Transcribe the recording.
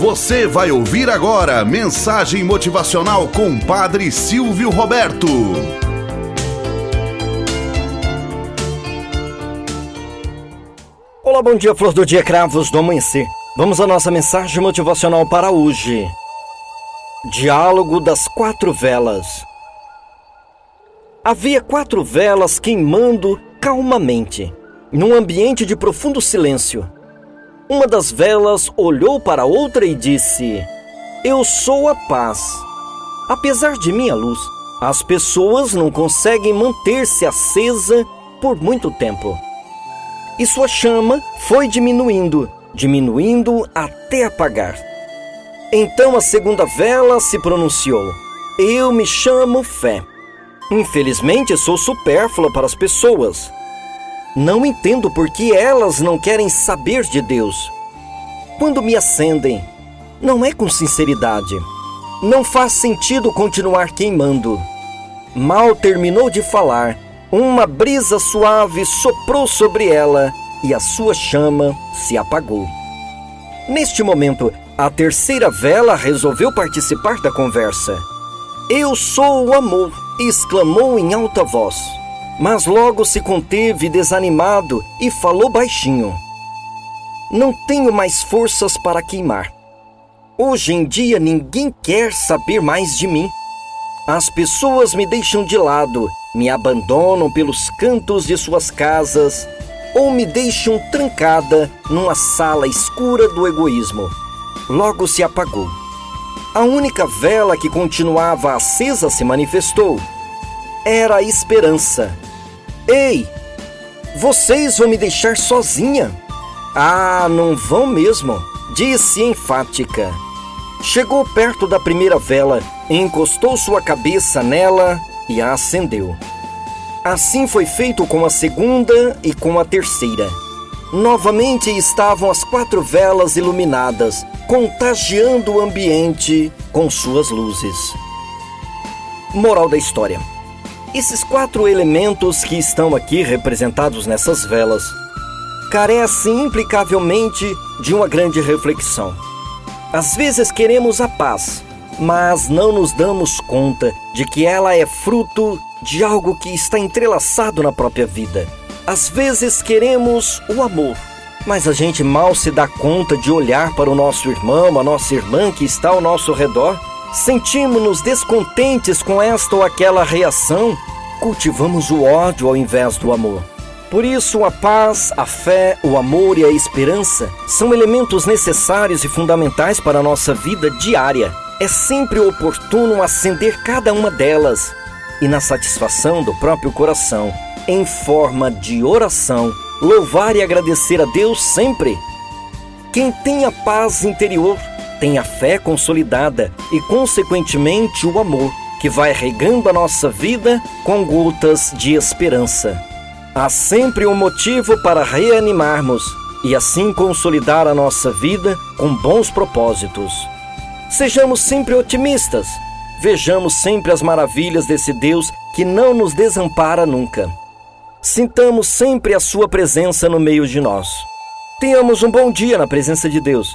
Você vai ouvir agora mensagem motivacional com Padre Silvio Roberto. Olá, bom dia, flor do dia, cravos do amanhecer. Vamos à nossa mensagem motivacional para hoje. Diálogo das quatro velas. Havia quatro velas queimando calmamente, num ambiente de profundo silêncio. Uma das velas olhou para a outra e disse: Eu sou a paz. Apesar de minha luz, as pessoas não conseguem manter-se acesa por muito tempo. E sua chama foi diminuindo, diminuindo até apagar. Então a segunda vela se pronunciou: Eu me chamo fé. Infelizmente sou supérflua para as pessoas. Não entendo por que elas não querem saber de Deus. Quando me acendem, não é com sinceridade. Não faz sentido continuar queimando. Mal terminou de falar, uma brisa suave soprou sobre ela e a sua chama se apagou. Neste momento, a terceira vela resolveu participar da conversa. Eu sou o amor, exclamou em alta voz mas logo se conteve desanimado e falou baixinho: Não tenho mais forças para queimar. Hoje em dia ninguém quer saber mais de mim. As pessoas me deixam de lado, me abandonam pelos cantos de suas casas ou me deixam trancada numa sala escura do egoísmo. Logo se apagou. A única vela que continuava acesa se manifestou. Era a esperança Ei! Vocês vão me deixar sozinha? Ah, não vão mesmo, disse enfática. Chegou perto da primeira vela, encostou sua cabeça nela e a acendeu. Assim foi feito com a segunda e com a terceira. Novamente estavam as quatro velas iluminadas, contagiando o ambiente com suas luzes. Moral da história. Esses quatro elementos que estão aqui representados nessas velas carecem implicavelmente de uma grande reflexão. Às vezes queremos a paz, mas não nos damos conta de que ela é fruto de algo que está entrelaçado na própria vida. Às vezes queremos o amor, mas a gente mal se dá conta de olhar para o nosso irmão, a nossa irmã que está ao nosso redor sentimos-nos descontentes com esta ou aquela reação, cultivamos o ódio ao invés do amor. Por isso, a paz, a fé, o amor e a esperança são elementos necessários e fundamentais para a nossa vida diária. É sempre oportuno acender cada uma delas e, na satisfação do próprio coração, em forma de oração, louvar e agradecer a Deus sempre. Quem tem a paz interior tem a fé consolidada e, consequentemente, o amor, que vai regando a nossa vida com gotas de esperança. Há sempre um motivo para reanimarmos e assim consolidar a nossa vida com bons propósitos. Sejamos sempre otimistas. Vejamos sempre as maravilhas desse Deus que não nos desampara nunca. Sintamos sempre a Sua presença no meio de nós. Tenhamos um bom dia na presença de Deus